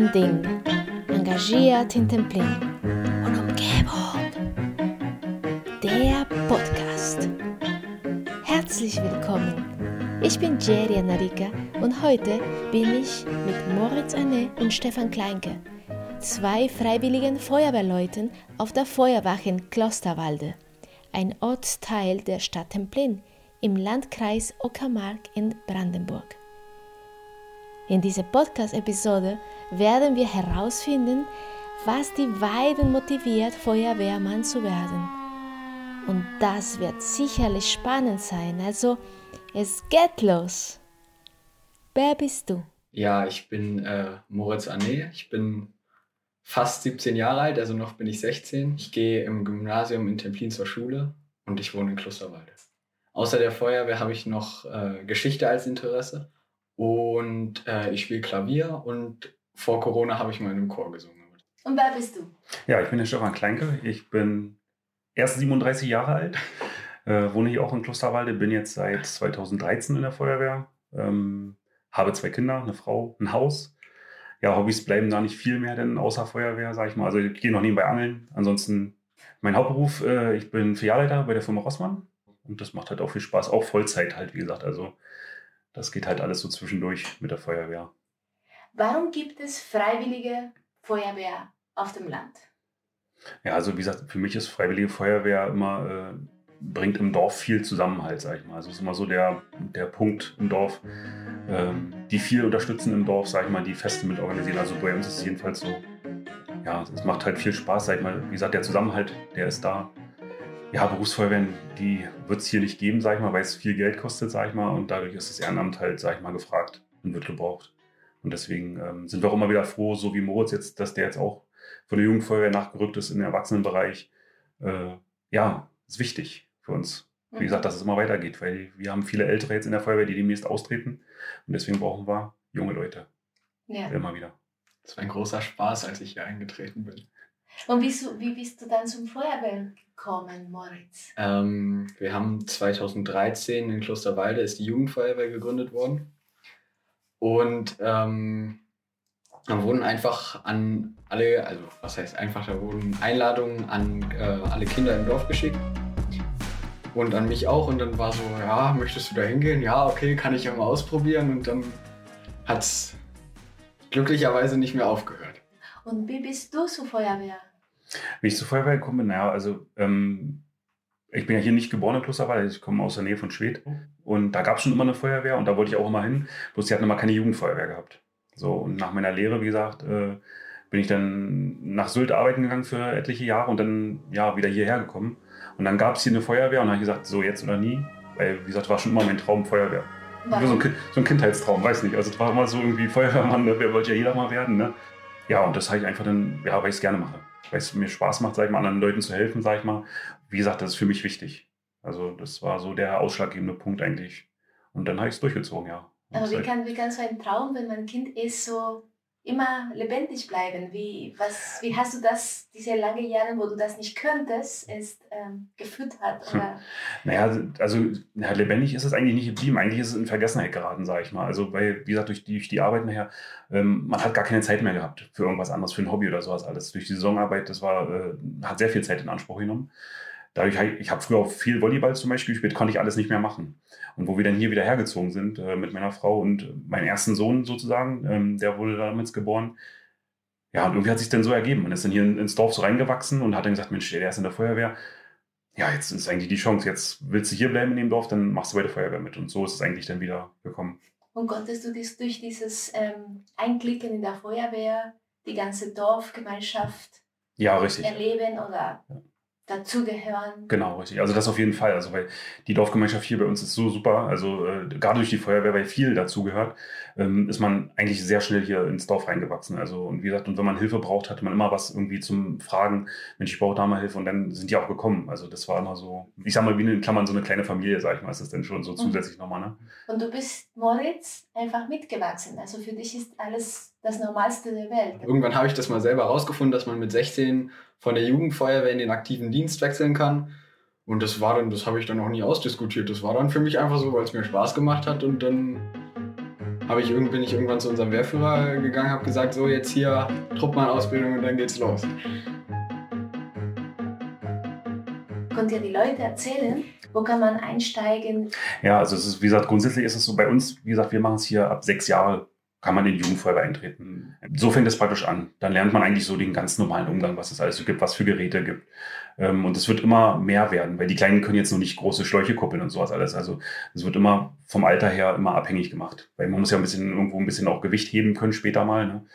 ein Ding. Engagiert in Templin und Umgebung. Der Podcast. Herzlich willkommen. Ich bin Jerry Narika und heute bin ich mit Moritz Anne und Stefan Kleinke, zwei freiwilligen Feuerwehrleuten auf der Feuerwache in Klosterwalde, ein Ortsteil der Stadt Templin im Landkreis Uckermark in Brandenburg. In dieser Podcast-Episode werden wir herausfinden, was die beiden motiviert, Feuerwehrmann zu werden. Und das wird sicherlich spannend sein. Also, es geht los. Wer bist du? Ja, ich bin äh, Moritz Anne. Ich bin fast 17 Jahre alt, also noch bin ich 16. Ich gehe im Gymnasium in Templin zur Schule und ich wohne in Klosterwalde. Außer der Feuerwehr habe ich noch äh, Geschichte als Interesse und äh, ich spiele Klavier und vor Corona habe ich mal in einem Chor gesungen. Und wer bist du? Ja, ich bin der Stefan Kleinke. Ich bin erst 37 Jahre alt, äh, wohne hier auch in Klosterwalde, bin jetzt seit 2013 in der Feuerwehr, ähm, habe zwei Kinder, eine Frau, ein Haus. Ja, Hobbys bleiben da nicht viel mehr denn außer Feuerwehr, sage ich mal. Also ich gehe noch nebenbei angeln. Ansonsten mein Hauptberuf, äh, ich bin Filialleiter bei der Firma Rossmann und das macht halt auch viel Spaß, auch Vollzeit halt, wie gesagt. Also das geht halt alles so zwischendurch mit der Feuerwehr. Warum gibt es freiwillige Feuerwehr auf dem Land? Ja, also wie gesagt, für mich ist freiwillige Feuerwehr immer, äh, bringt im Dorf viel Zusammenhalt, sag ich mal. Also es ist immer so der, der Punkt im Dorf, ähm, die viel unterstützen im Dorf, sag ich mal, die Feste mit organisieren. Also bei uns ist es jedenfalls so. Ja, es macht halt viel Spaß, sag ich mal. Wie gesagt, der Zusammenhalt, der ist da ja, Berufsfeuerwehren, die wird es hier nicht geben, sag ich mal, weil es viel Geld kostet, sag ich mal. Und dadurch ist das Ehrenamt halt, sag ich mal, gefragt und wird gebraucht. Und deswegen ähm, sind wir auch immer wieder froh, so wie Moritz jetzt, dass der jetzt auch von der Jugendfeuerwehr nachgerückt ist in den Erwachsenenbereich. Äh, ja, ist wichtig für uns. Wie gesagt, mhm. dass es immer weitergeht, weil wir haben viele Ältere jetzt in der Feuerwehr, die demnächst austreten. Und deswegen brauchen wir junge Leute. Ja. Immer wieder. Das war ein großer Spaß, als ich hier eingetreten bin. Und wie, wie bist du dann zum Feuerwehr gekommen, Moritz? Ähm, wir haben 2013 in Klosterwalde ist die Jugendfeuerwehr gegründet worden. Und ähm, da wurden einfach an alle, also was heißt einfach, da wurden Einladungen an äh, alle Kinder im Dorf geschickt. Und an mich auch. Und dann war so, ja, möchtest du da hingehen? Ja, okay, kann ich ja mal ausprobieren. Und dann hat es glücklicherweise nicht mehr aufgehört. Und wie bist du zur Feuerwehr? Wie ich zur Feuerwehr gekommen bin, naja, also ähm, ich bin ja hier nicht geboren in Klosterwald, ich komme aus der Nähe von Schwedt. Und da gab es schon immer eine Feuerwehr und da wollte ich auch immer hin. Bloß die hatten immer keine Jugendfeuerwehr gehabt. So, und nach meiner Lehre, wie gesagt, äh, bin ich dann nach Sylt arbeiten gegangen für etliche Jahre und dann ja wieder hierher gekommen. Und dann gab es hier eine Feuerwehr und dann habe ich gesagt, so jetzt oder nie. Weil, wie gesagt, war schon immer mein Traum Feuerwehr. So ein, so ein, Kindheitstraum, weiß nicht. Also es war immer so irgendwie Feuerwehrmann, ne? wer wollte ja jeder mal werden. Ne? Ja, und das habe ich einfach dann, ja, weil ich es gerne mache weil es mir Spaß macht, sag ich mal, anderen Leuten zu helfen, sag ich mal. Wie gesagt, das ist für mich wichtig. Also das war so der ausschlaggebende Punkt eigentlich. Und dann habe ich es durchgezogen, ja. Aber wie kann, wie kann so ein Traum, wenn man ein Kind ist, so immer lebendig bleiben? Wie, was, wie hast du das, diese lange Jahre, wo du das nicht könntest, ist ähm, gefüttert? Oder? naja, also ja, lebendig ist es eigentlich nicht geblieben. Eigentlich ist es in Vergessenheit geraten, sage ich mal. Also, weil, wie gesagt, durch die, durch die Arbeit nachher, ähm, man hat gar keine Zeit mehr gehabt für irgendwas anderes, für ein Hobby oder sowas alles. Durch die Saisonarbeit, das war, äh, hat sehr viel Zeit in Anspruch genommen dadurch, ich habe früher auch viel Volleyball zum Beispiel gespielt, konnte ich alles nicht mehr machen. Und wo wir dann hier wieder hergezogen sind äh, mit meiner Frau und meinem ersten Sohn sozusagen, ähm, der wurde damals geboren. Ja, und irgendwie hat sich dann so ergeben. Man ist dann hier ins Dorf so reingewachsen und hat dann gesagt, Mensch, der ist in der Feuerwehr. Ja, jetzt ist eigentlich die Chance. Jetzt willst du hier bleiben in dem Dorf, dann machst du bei der Feuerwehr mit. Und so ist es eigentlich dann wieder gekommen. Und konntest du dies durch dieses ähm, Einklicken in der Feuerwehr die ganze Dorfgemeinschaft ja, richtig. erleben oder ja dazugehören. Genau, richtig. Also das auf jeden Fall. Also weil die Dorfgemeinschaft hier bei uns ist so super. Also äh, gerade durch die Feuerwehr, weil viel dazugehört, ähm, ist man eigentlich sehr schnell hier ins Dorf reingewachsen. Also und wie gesagt, und wenn man Hilfe braucht, hatte man immer was irgendwie zum Fragen. Mensch, ich brauche da mal Hilfe und dann sind die auch gekommen. Also das war immer so, ich sag mal, wie in Klammern so eine kleine Familie, sag ich mal, ist das denn schon so mhm. zusätzlich mhm. nochmal. Ne? Und du bist Moritz einfach mitgewachsen. Also für dich ist alles das Normalste der Welt. Irgendwann habe ich das mal selber herausgefunden, dass man mit 16 von der Jugendfeuerwehr in den aktiven Dienst wechseln kann. Und das war dann, das habe ich dann auch nie ausdiskutiert. Das war dann für mich einfach so, weil es mir Spaß gemacht hat und dann habe ich, bin ich irgendwann zu unserem Wehrführer gegangen, habe gesagt, so jetzt hier Truppmann-Ausbildung und dann geht's los. Könnt ihr die Leute erzählen, wo kann man einsteigen? Ja, also es ist, wie gesagt, grundsätzlich ist es so bei uns, wie gesagt, wir machen es hier ab sechs Jahre kann man in die Jugendfeuerwehr eintreten. So fängt es praktisch an. Dann lernt man eigentlich so den ganz normalen Umgang, was es alles so gibt, was für Geräte gibt. Ähm, und es wird immer mehr werden, weil die Kleinen können jetzt noch nicht große Schläuche kuppeln und sowas alles. Also es wird immer vom Alter her immer abhängig gemacht. Weil man muss ja ein bisschen irgendwo ein bisschen auch Gewicht heben können später mal. Ne?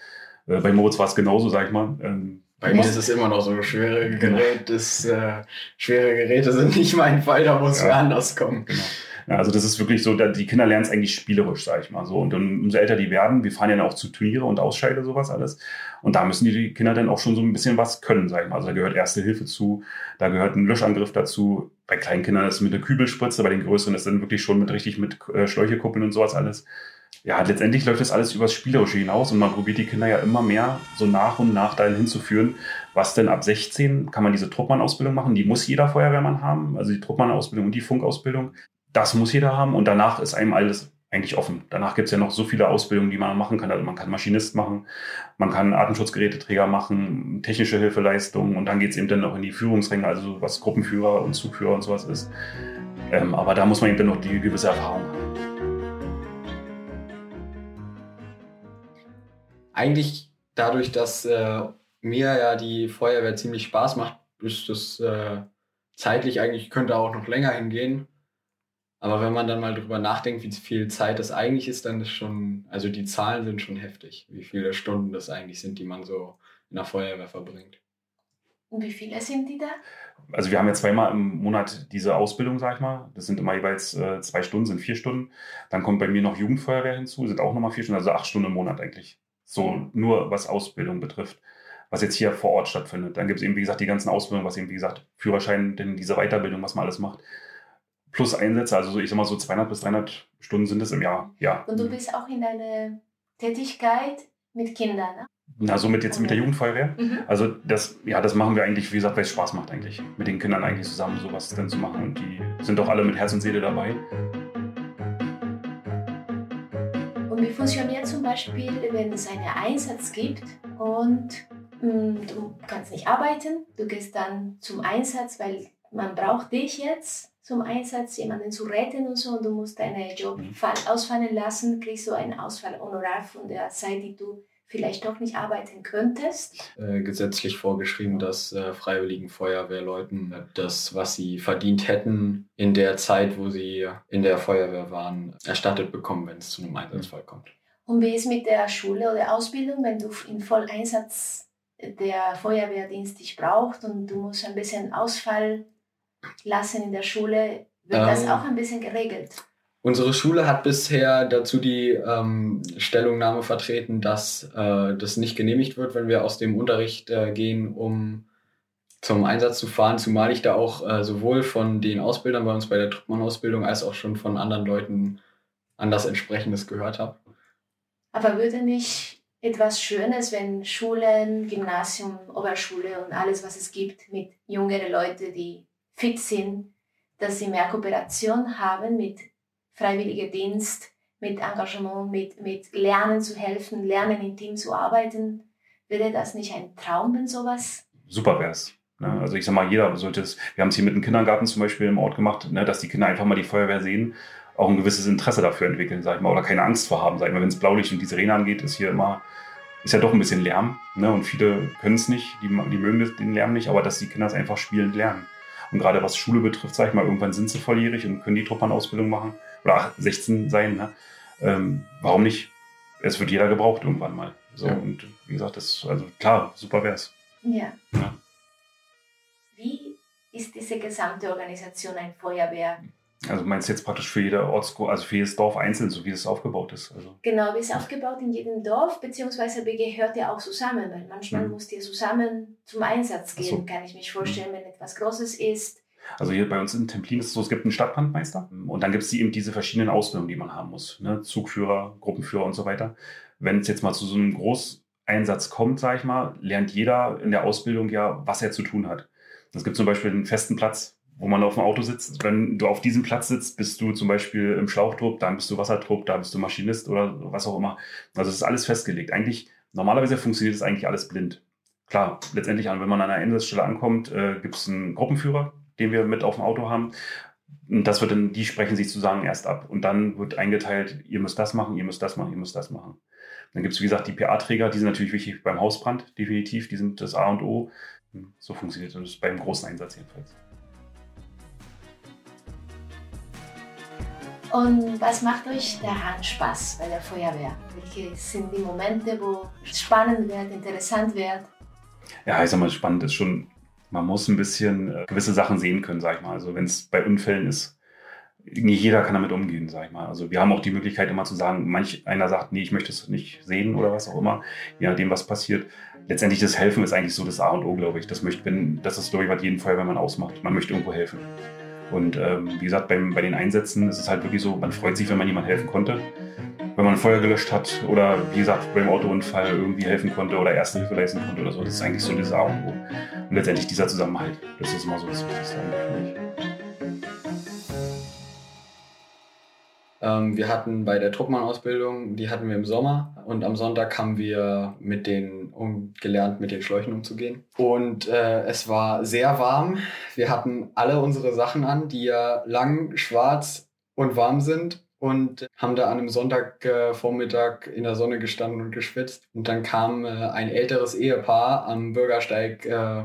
Äh, bei Moritz war es genauso, sag ich mal. Ähm, bei mir ist es immer noch so schwere genau. Geräte. Das, äh, schwere Geräte sind nicht mein Fall, da muss ja. anders kommen. Genau. Ja, also das ist wirklich so, die Kinder lernen es eigentlich spielerisch, sag ich mal so. Und umso älter die werden, wir fahren ja auch zu Turniere und Ausscheide, sowas alles. Und da müssen die Kinder dann auch schon so ein bisschen was können, sag ich mal. Also da gehört Erste Hilfe zu, da gehört ein Löschangriff dazu. Bei kleinen Kindern ist es mit der Kübelspritze, bei den größeren ist dann wirklich schon mit richtig mit äh, Schläuche kuppeln und sowas alles. Ja, letztendlich läuft das alles übers Spielerische hinaus und man probiert die Kinder ja immer mehr so nach und nach dahin hinzuführen, was denn ab 16 kann man diese Truppmann-Ausbildung machen. Die muss jeder Feuerwehrmann haben, also die Truppmann-Ausbildung und die Funkausbildung das muss jeder haben und danach ist einem alles eigentlich offen. Danach gibt es ja noch so viele Ausbildungen, die man machen kann. Also man kann Maschinist machen, man kann Atemschutzgeräteträger machen, technische Hilfeleistungen und dann geht es eben dann noch in die Führungsränge, also was Gruppenführer und Zugführer und sowas ist. Ähm, aber da muss man eben dann noch die gewisse Erfahrung haben. Eigentlich dadurch, dass äh, mir ja die Feuerwehr ziemlich Spaß macht, ist das äh, zeitlich eigentlich, könnte auch noch länger hingehen. Aber wenn man dann mal drüber nachdenkt, wie viel Zeit das eigentlich ist, dann ist schon, also die Zahlen sind schon heftig, wie viele Stunden das eigentlich sind, die man so in der Feuerwehr verbringt. Und wie viele sind die da? Also wir haben ja zweimal im Monat diese Ausbildung, sag ich mal. Das sind immer jeweils äh, zwei Stunden, sind vier Stunden. Dann kommt bei mir noch Jugendfeuerwehr hinzu, sind auch nochmal vier Stunden, also acht Stunden im Monat eigentlich. So nur was Ausbildung betrifft, was jetzt hier vor Ort stattfindet. Dann gibt es eben, wie gesagt, die ganzen Ausbildungen, was eben, wie gesagt, Führerschein, denn diese Weiterbildung, was man alles macht plus Einsätze, also ich sag mal so 200 bis 300 Stunden sind es im Jahr, ja. Und du bist auch in deiner Tätigkeit mit Kindern, ne? Na, so mit jetzt mit der Jugendfeuerwehr. Mhm. Also das, ja, das machen wir eigentlich, wie gesagt, weil es Spaß macht eigentlich, mit den Kindern eigentlich zusammen sowas dann zu machen. Und die sind doch alle mit Herz und Seele dabei. Und wie funktioniert zum Beispiel, wenn es einen Einsatz gibt und mh, mm, du kannst nicht arbeiten, du gehst dann zum Einsatz, weil man braucht dich jetzt zum Einsatz, jemanden zu retten und so und du musst deinen Job mhm. ausfallen lassen, kriegst du einen Ausfallhonorar von der Zeit, die du vielleicht doch nicht arbeiten könntest? Äh, gesetzlich vorgeschrieben, dass äh, freiwilligen Feuerwehrleuten das, was sie verdient hätten in der Zeit, wo sie in der Feuerwehr waren, erstattet bekommen, wenn es zu einem Einsatzfall kommt. Und wie ist mit der Schule oder Ausbildung, wenn du in Volleinsatz der Feuerwehrdienst dich braucht und du musst ein bisschen Ausfall lassen in der Schule, wird ähm, das auch ein bisschen geregelt? Unsere Schule hat bisher dazu die ähm, Stellungnahme vertreten, dass äh, das nicht genehmigt wird, wenn wir aus dem Unterricht äh, gehen, um zum Einsatz zu fahren, zumal ich da auch äh, sowohl von den Ausbildern bei uns bei der Truppmann-Ausbildung als auch schon von anderen Leuten an das entsprechendes gehört habe. Aber würde nicht etwas Schönes, wenn Schulen, Gymnasium, Oberschule und alles, was es gibt, mit jüngeren Leuten, die fit sind, dass sie mehr Kooperation haben mit freiwilliger Dienst, mit Engagement, mit, mit Lernen zu helfen, Lernen im Team zu arbeiten. Wäre das nicht ein Traum, wenn sowas? Super wär's. Ne? Also ich sag mal, jeder sollte es, wir haben es hier mit dem Kindergarten zum Beispiel im Ort gemacht, ne, dass die Kinder einfach mal die Feuerwehr sehen, auch ein gewisses Interesse dafür entwickeln, sag ich mal, oder keine Angst vor haben, sag ich mal, wenn es Blaulicht und die Sirene angeht, ist hier immer, ist ja doch ein bisschen Lärm, ne, und viele können es nicht, die, die mögen den Lärm nicht, aber dass die Kinder es einfach spielend lernen. Und gerade was Schule betrifft, sage ich mal, irgendwann sind sie volljährig und können die Truppmann-Ausbildung machen. Oder 16 sein. Ne? Ähm, warum nicht? Es wird jeder gebraucht irgendwann mal. So, ja. Und wie gesagt, das, also klar, super wär's. Ja. ja. Wie ist diese gesamte Organisation ein Feuerwehr? Also meinst du jetzt praktisch für jede Ortsgruppe, also für jedes Dorf einzeln, so wie es aufgebaut ist? Also. Genau, wie es aufgebaut in jedem Dorf, beziehungsweise gehört ja auch zusammen, weil manchmal mhm. muss ihr zusammen zum Einsatz gehen, so. kann ich mich vorstellen, mhm. wenn etwas Großes ist. Also hier bei uns in Templin ist es so, es gibt einen Stadtbrandmeister und dann gibt es eben diese verschiedenen Ausbildungen, die man haben muss. Ne? Zugführer, Gruppenführer und so weiter. Wenn es jetzt mal zu so einem Großeinsatz kommt, sage ich mal, lernt jeder in der Ausbildung ja, was er zu tun hat. Es gibt zum Beispiel einen festen Platz, wo man auf dem Auto sitzt. Wenn du auf diesem Platz sitzt, bist du zum Beispiel im Schlauchtrupp, dann bist du Wassertrupp, da bist du Maschinist oder was auch immer. Also es ist alles festgelegt. Eigentlich, normalerweise funktioniert es eigentlich alles blind. Klar, letztendlich, wenn man an einer Einsatzstelle ankommt, äh, gibt es einen Gruppenführer, den wir mit auf dem Auto haben. Und das wird dann, die sprechen sich sozusagen erst ab. Und dann wird eingeteilt, ihr müsst das machen, ihr müsst das machen, ihr müsst das machen. Dann gibt es, wie gesagt, die PA-Träger, die sind natürlich wichtig beim Hausbrand, definitiv. Die sind das A und O. So funktioniert das beim großen Einsatz jedenfalls. Und was macht euch daran Spaß bei der Feuerwehr? Welche sind die Momente, wo es spannend wird, interessant wird? Ja, ich sag mal, spannend ist schon, man muss ein bisschen äh, gewisse Sachen sehen können, sag ich mal. Also wenn es bei Unfällen ist, nicht jeder kann damit umgehen, sag ich mal. Also wir haben auch die Möglichkeit immer zu sagen, manch einer sagt, nee, ich möchte es nicht sehen oder was auch immer, je nachdem, was passiert. Letztendlich das Helfen ist eigentlich so das A und O, glaube ich. Das möchte, wenn, das ist, glaube ich, was jeden Feuerwehrmann ausmacht. Man möchte irgendwo helfen. Und ähm, wie gesagt, beim, bei den Einsätzen ist es halt wirklich so, man freut sich, wenn man jemand helfen konnte. Wenn man Feuer gelöscht hat oder wie gesagt, beim Autounfall irgendwie helfen konnte oder Erste Hilfe leisten konnte oder so. Das ist eigentlich so das A und O. Und letztendlich dieser Zusammenhalt. Das ist immer so das Wichtigste eigentlich für mich. Wir hatten bei der Truppmann-Ausbildung, die hatten wir im Sommer und am Sonntag haben wir mit den, um, gelernt, mit den Schläuchen umzugehen. Und äh, es war sehr warm. Wir hatten alle unsere Sachen an, die ja lang, schwarz und warm sind und haben da an einem Sonntagvormittag äh, in der Sonne gestanden und geschwitzt. Und dann kam äh, ein älteres Ehepaar am Bürgersteig äh,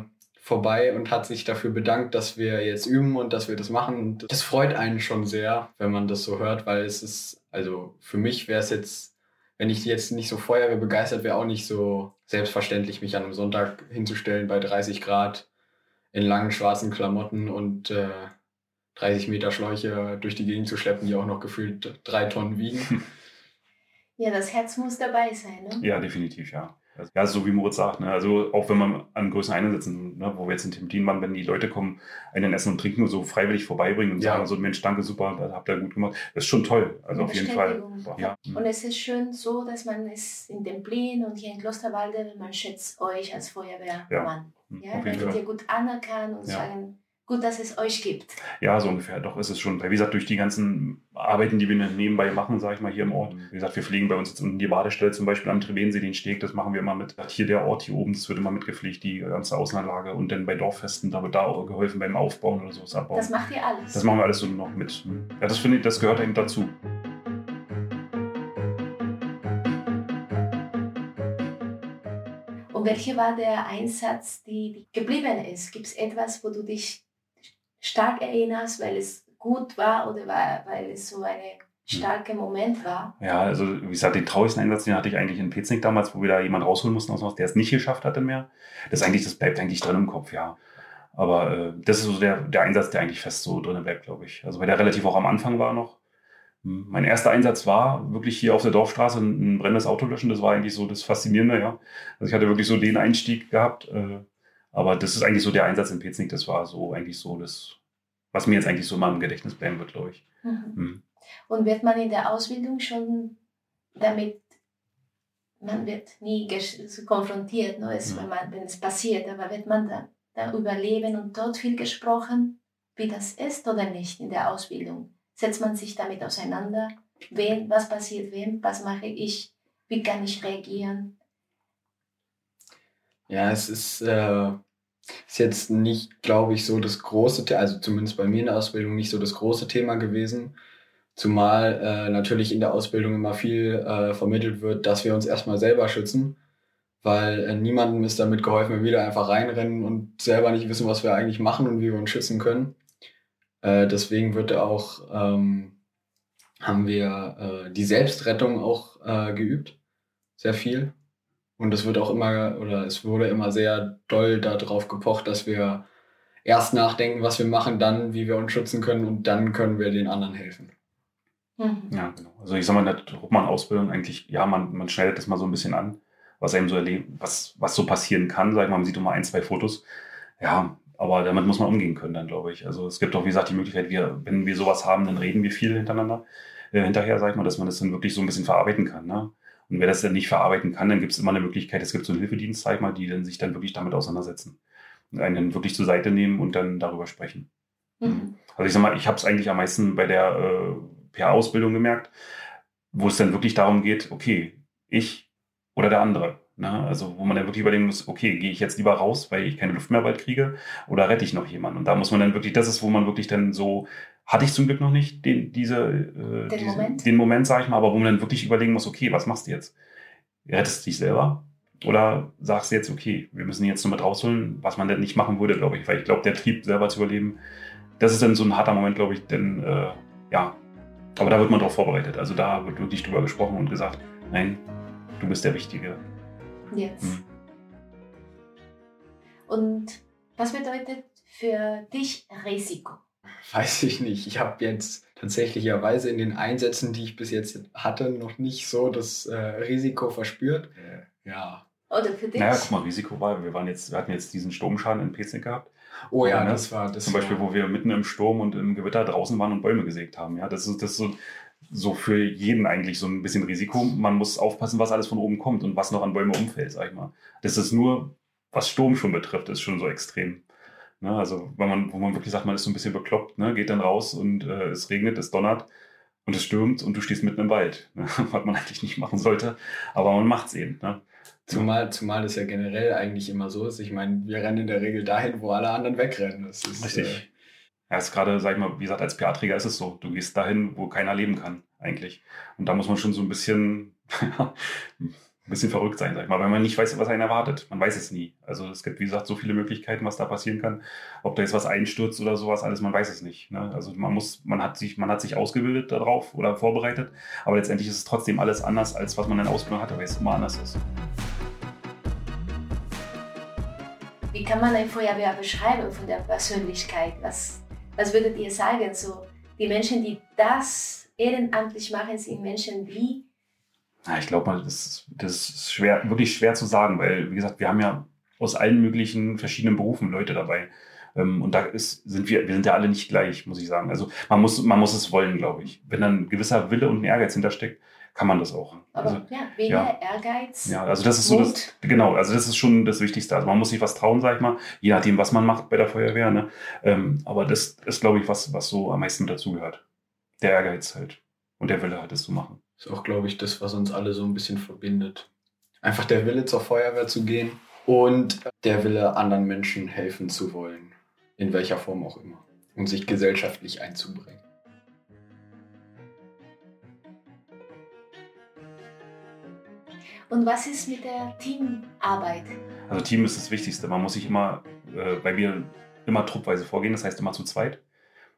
vorbei und hat sich dafür bedankt, dass wir jetzt üben und dass wir das machen. Und das freut einen schon sehr, wenn man das so hört, weil es ist, also für mich wäre es jetzt, wenn ich jetzt nicht so Feuerwehr begeistert wäre, auch nicht so selbstverständlich, mich an einem Sonntag hinzustellen bei 30 Grad in langen schwarzen Klamotten und äh, 30 Meter Schläuche durch die Gegend zu schleppen, die auch noch gefühlt drei Tonnen wiegen. Ja, das Herz muss dabei sein, ne? Ja, definitiv, ja. Ja, so wie Moritz sagt, ne? also auch wenn man an größeren Einsätzen, ne? wo wir jetzt in Templin waren, wenn die Leute kommen, einen Essen und Trinken und so freiwillig vorbeibringen und ja. sagen so, Mensch, danke, super, das habt ihr gut gemacht. Das ist schon toll, also auf jeden Fall. Ja. Und es ist schön so, dass man es in Templin und hier in Klosterwalde, man schätzt euch als Feuerwehrmann. Ja, ja? Werdet ihr gut anerkannt und sagen, gut, dass es euch gibt. Ja, so ungefähr. Doch ist es schon. Wie gesagt, durch die ganzen Arbeiten, die wir nebenbei machen, sage ich mal, hier im Ort. Wie gesagt, wir pflegen bei uns jetzt unten die Badestelle zum Beispiel am Trevensee, den Steg, das machen wir immer mit. Hier der Ort hier oben, das wird immer mitgepflegt, die ganze Außenanlage. Und dann bei Dorffesten, da wird da auch geholfen beim Aufbauen oder so, das Abbauen. Das macht ihr alles? Das machen wir alles so noch mit. Ja, das finde ich, das gehört eben dazu. Und welcher war der Einsatz, die geblieben ist? Gibt es etwas, wo du dich stark erinnerst, weil es gut war oder weil, weil es so ein starker Moment war? Ja, also wie gesagt, den traurigsten Einsatz, den hatte ich eigentlich in Peznick damals, wo wir da jemanden rausholen mussten aus Haus, der es nicht geschafft hatte mehr. Das eigentlich, das bleibt eigentlich drin im Kopf, ja. Aber äh, das ist so der, der Einsatz, der eigentlich fest so drin bleibt, glaube ich. Also weil der relativ auch am Anfang war noch. Hm, mein erster Einsatz war wirklich hier auf der Dorfstraße ein, brennendes Auto löschen. Das war eigentlich so das Faszinierende, ja. Also ich hatte wirklich so den Einstieg gehabt. Äh, aber das ist eigentlich so der Einsatz in Peznick, das war so eigentlich so das, was mir jetzt eigentlich so mal im Gedächtnis bleiben wird, glaube ich. Mhm. Mhm. Und wird man in der Ausbildung schon damit, man wird nie konfrontiert, ne, es, mhm. wenn, man, wenn es passiert, aber wird man da, da überleben und dort viel gesprochen, wie das ist oder nicht in der Ausbildung? Setzt man sich damit auseinander? Wen, was passiert wem? Was mache ich? Wie kann ich reagieren? Ja, es ist, äh, ist jetzt nicht, glaube ich, so das große, also zumindest bei mir in der Ausbildung nicht so das große Thema gewesen. Zumal äh, natürlich in der Ausbildung immer viel äh, vermittelt wird, dass wir uns erstmal selber schützen, weil äh, niemandem ist damit geholfen, wenn wir da einfach reinrennen und selber nicht wissen, was wir eigentlich machen und wie wir uns schützen können. Äh, deswegen wird auch, ähm, haben wir äh, die Selbstrettung auch äh, geübt, sehr viel. Und es wird auch immer, oder es wurde immer sehr doll darauf gepocht, dass wir erst nachdenken, was wir machen, dann, wie wir uns schützen können und dann können wir den anderen helfen. Mhm. Ja, genau. Also ich sag mal, in der Truppmann-Ausbildung eigentlich, ja, man, man schneidet das mal so ein bisschen an, was einem so erlebt, was, was so passieren kann, sag ich mal, man sieht immer ein, zwei Fotos. Ja, aber damit muss man umgehen können dann, glaube ich. Also es gibt auch, wie gesagt, die Möglichkeit, wir, wenn wir sowas haben, dann reden wir viel hintereinander, äh, hinterher, sag ich mal, dass man das dann wirklich so ein bisschen verarbeiten kann. Ne? Und wer das dann nicht verarbeiten kann, dann gibt es immer eine Möglichkeit, es gibt so einen Hilfedienst, sag ich mal, die dann sich dann wirklich damit auseinandersetzen. Und einen dann wirklich zur Seite nehmen und dann darüber sprechen. Mhm. Also ich sag mal, ich habe es eigentlich am meisten bei der äh, PR-Ausbildung gemerkt, wo es dann wirklich darum geht, okay, ich oder der andere. Ne? Also wo man dann wirklich überlegen muss, okay, gehe ich jetzt lieber raus, weil ich keine Luft mehr bald kriege, oder rette ich noch jemanden? Und da muss man dann wirklich, das ist, wo man wirklich dann so, hatte ich zum Glück noch nicht den, diese, äh, Den diese, Moment? den Moment, sag ich mal, aber wo man dann wirklich überlegen muss, okay, was machst du jetzt? Rettest du dich selber? Oder sagst du jetzt, okay, wir müssen jetzt nur mit rausholen, was man denn nicht machen würde, glaube ich, weil ich glaube, der Trieb selber zu überleben, das ist dann so ein harter Moment, glaube ich, denn äh, ja, aber da wird man darauf vorbereitet. Also da wird wirklich drüber gesprochen und gesagt, nein, du bist der Wichtige. Jetzt. Mhm. Und was bedeutet für dich Risiko? Weiß ich nicht. Ich habe jetzt tatsächlicherweise in den Einsätzen, die ich bis jetzt hatte, noch nicht so das äh, Risiko verspürt. Ja. Oder für dich? Naja, guck mal, Risiko war, wir, waren jetzt, wir hatten jetzt diesen Sturmschaden in Peznik gehabt. Oh ja, Ja, das war das. Zum Beispiel, war, wo wir mitten im Sturm und im Gewitter draußen waren und Bäume gesägt haben. Ja, das ist, das ist so, so für jeden eigentlich so ein bisschen Risiko. Man muss aufpassen, was alles von oben kommt und was noch an Bäume umfällt, sag ich mal. Das ist nur, was Sturm schon betrifft, ist schon so extrem. Ne, also, wenn man, wo man wirklich sagt, man ist so ein bisschen bekloppt, ne, geht dann raus und äh, es regnet, es donnert und es stürmt und du stehst mitten im Wald. Ne, was man eigentlich nicht machen sollte, aber man macht es eben. Ne. Zumal, zumal das ja generell eigentlich immer so ist. Ich meine, wir rennen in der Regel dahin, wo alle anderen wegrennen. Das ist, Richtig. Äh, Ja, ist gerade, sag ich mal, wie gesagt, als PA-Träger ist es so. Du gehst dahin, wo keiner leben kann, eigentlich. Und da muss man schon so ein bisschen, ein bisschen verrückt sein, sag ich mal, weil man nicht weiß, was einen erwartet. Man weiß es nie. Also es gibt, wie gesagt, so viele Möglichkeiten, was da passieren kann. Ob da jetzt was einstürzt oder sowas, alles, man weiß es nicht. Ne? Also man muss, man hat sich, man hat sich ausgebildet darauf oder vorbereitet, aber letztendlich ist es trotzdem alles anders, als was man in Ausbildung hatte, weil es immer anders ist. Wie kann man ein Feuerwehr beschreiben von der Persönlichkeit? Was, was würdet ihr sagen? So, die Menschen, die das ehrenamtlich machen, sind Menschen wie? Ja, ich glaube mal, das, das ist schwer, wirklich schwer zu sagen, weil, wie gesagt, wir haben ja aus allen möglichen verschiedenen Berufen Leute dabei. Ähm, Und da ist, sind wir, wir sind ja alle nicht gleich, muss ich sagen. Also man muss, man muss es wollen, glaube ich. Wenn dann ein gewisser Wille und ein Ehrgeiz hintersteckt, kann man das auch. Aber Also, ja, Wille, ja. Ehrgeiz, ja, also das ist so das, genau, also das ist schon das Wichtigste. Also man muss sich was trauen, sag ich mal, je nachdem, was man macht bei der Feuerwehr. Ne? Ähm, aber das ist, glaube ich, was, was so am meisten dazugehört. Der Ehrgeiz halt. Und der Wille halt, das zu machen. Ist auch, glaube ich, das, was uns alle so ein bisschen verbindet. Einfach der Wille, zur Feuerwehr zu gehen und der Wille, anderen Menschen helfen zu wollen. In welcher Form auch immer. Und sich gesellschaftlich einzubringen. Und was ist mit der Teamarbeit? Also Team ist das Wichtigste. Man muss sich immer, äh, weil wir immer truppweise vorgehen, das heißt immer zu zweit.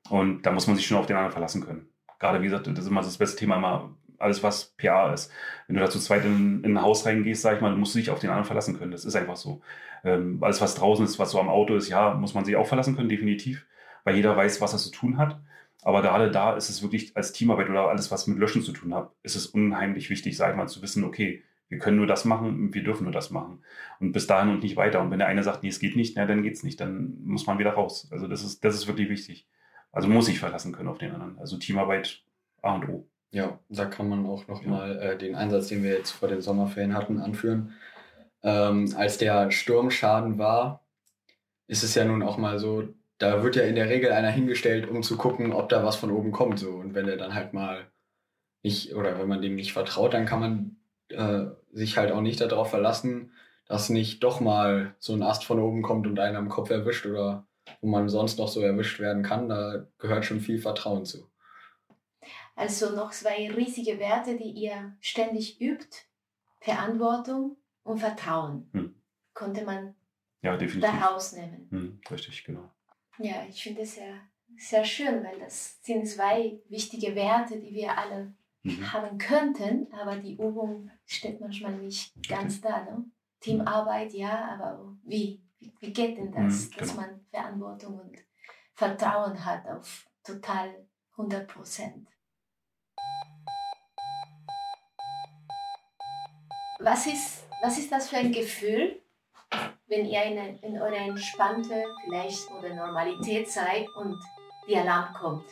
Und da muss man sich schon auf den anderen verlassen können. Gerade wie gesagt, das ist immer das beste Thema, immer alles, was PA ist. Wenn du da zu zweit in, in ein Haus reingehst, sag ich mal, musst du dich auf den anderen verlassen können. Das ist einfach so. Ähm, alles, was draußen ist, was so am Auto ist, ja, muss man sich auch verlassen können, definitiv. Weil jeder weiß, was er zu tun hat. Aber gerade da ist es wirklich als Teamarbeit oder alles, was mit Löschen zu tun hat, ist es unheimlich wichtig, sag ich mal, zu wissen, okay, wir können nur das machen wir dürfen nur das machen. Und bis dahin und nicht weiter. Und wenn der eine sagt, nee, es geht nicht, na, dann geht's nicht. Dann muss man wieder raus. Also das ist, das ist wirklich wichtig. Also muss ich verlassen können auf den anderen. Also Teamarbeit A und O. Ja, da kann man auch Ja. nochmal äh, den Einsatz, den wir jetzt vor den Sommerferien hatten, anführen. Ähm, als der Sturmschaden war, ist es ja nun auch mal so, da wird ja in der Regel einer hingestellt, um zu gucken, ob da was von oben kommt. So. Und wenn er dann halt mal nicht, oder wenn man dem nicht vertraut, dann kann man äh, sich halt auch nicht darauf verlassen, dass nicht doch mal so ein Ast von oben kommt und einen am Kopf erwischt oder wo man sonst noch so erwischt werden kann. Da gehört schon viel Vertrauen zu. Also noch zwei riesige Werte, die ihr ständig übt. Verantwortung und Vertrauen. Hm. Konnte man Ja, daraus nehmen. Hm, richtig, genau. Ja, ich finde es sehr, sehr schön, weil das sind zwei wichtige Werte, die wir alle Mhm. haben könnten, aber die Übung steht manchmal nicht ganz da. Ne? Teamarbeit, ja, aber wie? Wie, wie geht denn das, Mhm, dass genau. man Verantwortung und Vertrauen hat auf total 100 Prozent? Was ist, was ist das für ein Gefühl, wenn ihr in, in eure entspannte vielleicht oder Normalität seid und die Alarm kommt?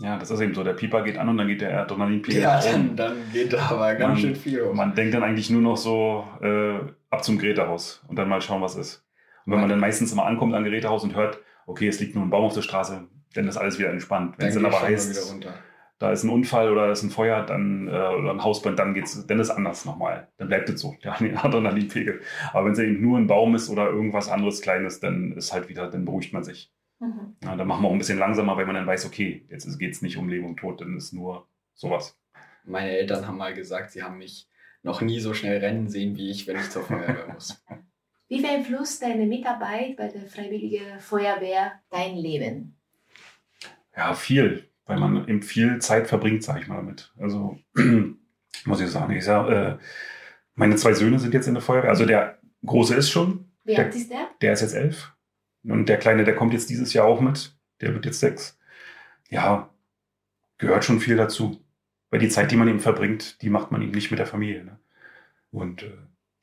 Ja, das ist eben so. Der Pieper geht an und dann geht der Adrenalinpegel Ja, dann, dann geht da aber ganz Man- schön viel um. Man denkt dann eigentlich nur noch so äh, ab zum Gerätehaus und dann mal schauen, was ist. Und wenn man dann meistens immer ankommt am Gerätehaus und hört, okay, es liegt nur ein Baum auf der Straße, dann ist alles wieder entspannt. Wenn es Dann aber heißt, wieder runter. Da ist ein Unfall oder ist ein Feuer dann, äh, oder ein Hausbrand, dann geht's, dann ist anders nochmal. Dann bleibt es so, der Adrenalinpegel. Aber wenn es eben nur ein Baum ist oder irgendwas anderes Kleines, dann ist halt wieder, dann beruhigt man sich. Mhm. Ja, dann machen wir auch ein bisschen langsamer, weil man dann weiß, okay, jetzt geht es nicht um Leben und Tod, dann ist nur sowas. Meine Eltern haben mal gesagt, sie haben mich noch nie so schnell rennen sehen wie ich, wenn ich zur Feuerwehr muss. Wie beeinflusst deine Mitarbeit bei der Freiwilligen Feuerwehr dein Leben? Ja, viel, weil man eben viel Zeit verbringt, sag ich mal damit. Also, muss ich sagen. Ich sag, äh, meine zwei Söhne sind jetzt in der Feuerwehr. Also der Große ist schon, Wie Der- alt ist der? der ist jetzt elf. Und der Kleine, der kommt jetzt dieses Jahr auch mit. Der wird jetzt sechs. Ja, gehört schon viel dazu. Weil die Zeit, die man eben verbringt, die macht man eben nicht mit der Familie. Ne? Und äh,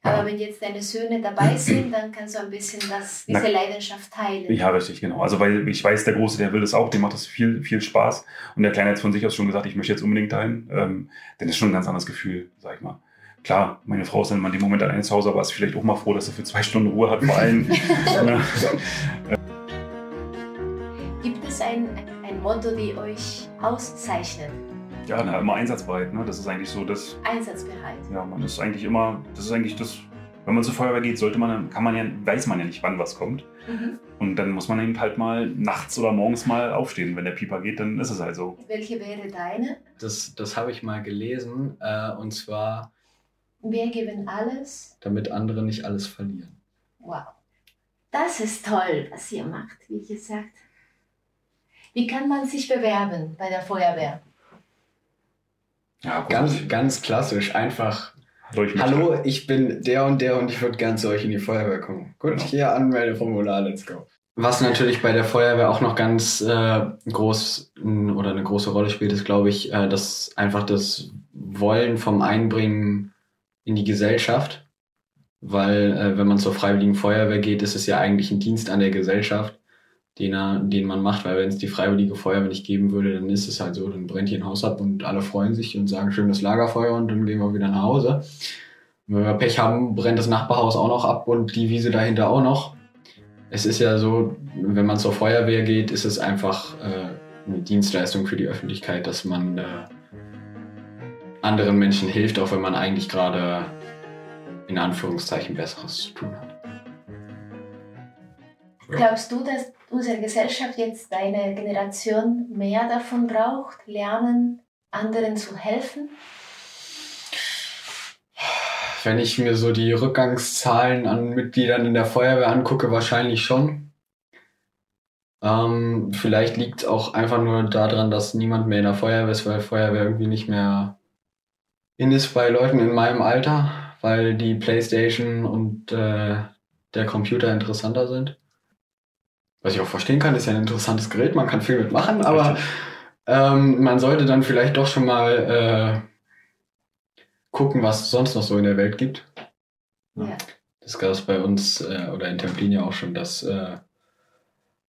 Aber wenn jetzt deine Söhne dabei sind, dann kannst du ein bisschen das, diese Na- Leidenschaft teilen. Ja, richtig, genau. Also weil ich weiß, der Große, der will das auch, dem macht das viel, viel Spaß. Und der Kleine hat von sich aus schon gesagt, ich möchte jetzt unbedingt dahin. Ähm, denn das ist schon ein ganz anderes Gefühl, sag ich mal. Klar, meine Frau ist dann in dem Moment allein zu Hause, aber ist vielleicht auch mal froh, dass sie für zwei Stunden Ruhe hat vor allem. Ne? Gibt es ein, ein Motto, die euch auszeichnet? Ja, na, immer einsatzbereit. Ne? Das ist eigentlich so, das, Einsatzbereit. ja, man ist eigentlich immer, das ist eigentlich das, wenn man zur Feuerwehr geht, sollte man, kann man ja, weiß man ja nicht, wann was kommt. Mhm. Und dann muss man eben halt mal nachts oder morgens mal aufstehen. Wenn der Pieper geht, dann ist es halt so. Welche wäre deine? Das, das habe ich mal gelesen. Äh, und zwar, Wir geben alles. damit andere nicht alles verlieren. Wow. Das ist toll, was ihr macht, wie gesagt. Wie kann man sich bewerben bei der Feuerwehr? Ja, gut. Ganz, ganz klassisch. Einfach, Hallo, ich bin der und der und ich würde gern zu euch in die Feuerwehr kommen. Gut, Genau. hier Anmeldeformular, let's go. Was natürlich bei der Feuerwehr auch noch ganz äh, groß oder eine große Rolle spielt, ist, glaube ich, äh, das einfach das Wollen vom Einbringen in die Gesellschaft. Weil, äh, wenn man zur Freiwilligen Feuerwehr geht, ist es ja eigentlich ein Dienst an der Gesellschaft, den, er, den man macht. Weil, wenn es die Freiwillige Feuerwehr nicht geben würde, dann ist es halt so, dann brennt hier ein Haus ab und alle freuen sich und sagen schönes Lagerfeuer und dann gehen wir wieder nach Hause. Und wenn wir Pech haben, brennt das Nachbarhaus auch noch ab und die Wiese dahinter auch noch. Es ist ja so, wenn man zur Feuerwehr geht, ist es einfach äh, eine Dienstleistung für die Öffentlichkeit, dass man äh, anderen Menschen hilft, auch wenn man eigentlich gerade in Anführungszeichen Besseres zu tun hat. Glaubst du, dass unsere Gesellschaft jetzt deine Generation mehr davon braucht, lernen, anderen zu helfen? Wenn ich mir so die Rückgangszahlen an Mitgliedern in der Feuerwehr angucke, wahrscheinlich schon. Ähm, vielleicht liegt es auch einfach nur daran, dass niemand mehr in der Feuerwehr ist, weil Feuerwehr irgendwie nicht mehr in ist bei Leuten in meinem Alter, weil die Playstation und äh, der Computer interessanter sind. Was ich auch verstehen kann, ist ja ein interessantes Gerät, man kann viel mitmachen, aber ähm, man sollte dann vielleicht doch schon mal äh, gucken, was es sonst noch so in der Welt gibt. Ja. Ja. Das gab es bei uns äh, oder in Templin ja auch schon, dass äh,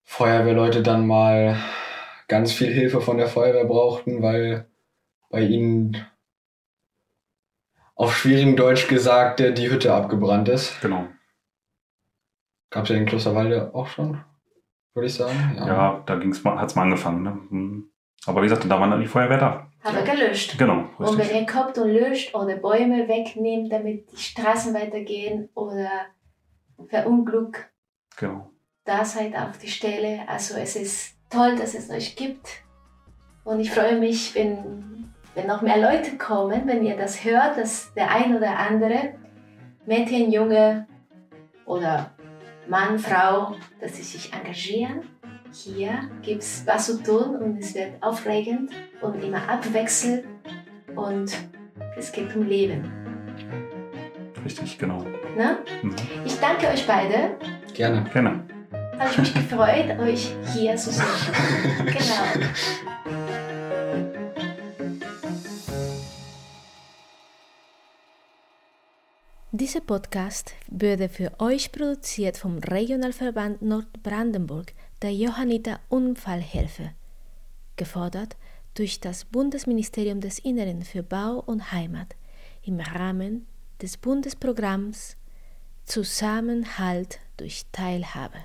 Feuerwehrleute dann mal ganz viel Hilfe von der Feuerwehr brauchten, weil bei ihnen auf schwierigem Deutsch gesagt äh, die Hütte abgebrannt ist. Genau. Gab es ja in Klosterwalde auch schon, würde ich sagen. Ja, da ging's mal, hat's mal angefangen. Ne? Hm. Aber wie gesagt, da war dann die Feuerwehr da. Aber gelöscht. Genau, Und wenn richtig. ihr kommt und löscht oder Bäume wegnimmt, damit die Straßen weitergehen oder Verunglück, Genau. da seid auf die Stelle. Also es ist toll, dass es euch gibt. Und ich freue mich, wenn, wenn noch mehr Leute kommen, wenn ihr das hört, dass der ein oder andere Mädchen, Junge oder Mann, Frau, dass sie sich engagieren. Hier gibt es was zu tun und es wird aufregend und immer abwechselnd und es geht um Leben. Richtig, genau. Ne? Mhm. Ich danke euch beide. Gerne. Gerne. Habe ich mich gefreut, euch hier zu sehen. Genau. Dieser Podcast wurde für euch produziert vom Regionalverband Nordbrandenburg der Johanniter Unfallhilfe, gefordert durch das Bundesministerium des Inneren für Bau und Heimat im Rahmen des Bundesprogramms Zusammenhalt durch Teilhabe.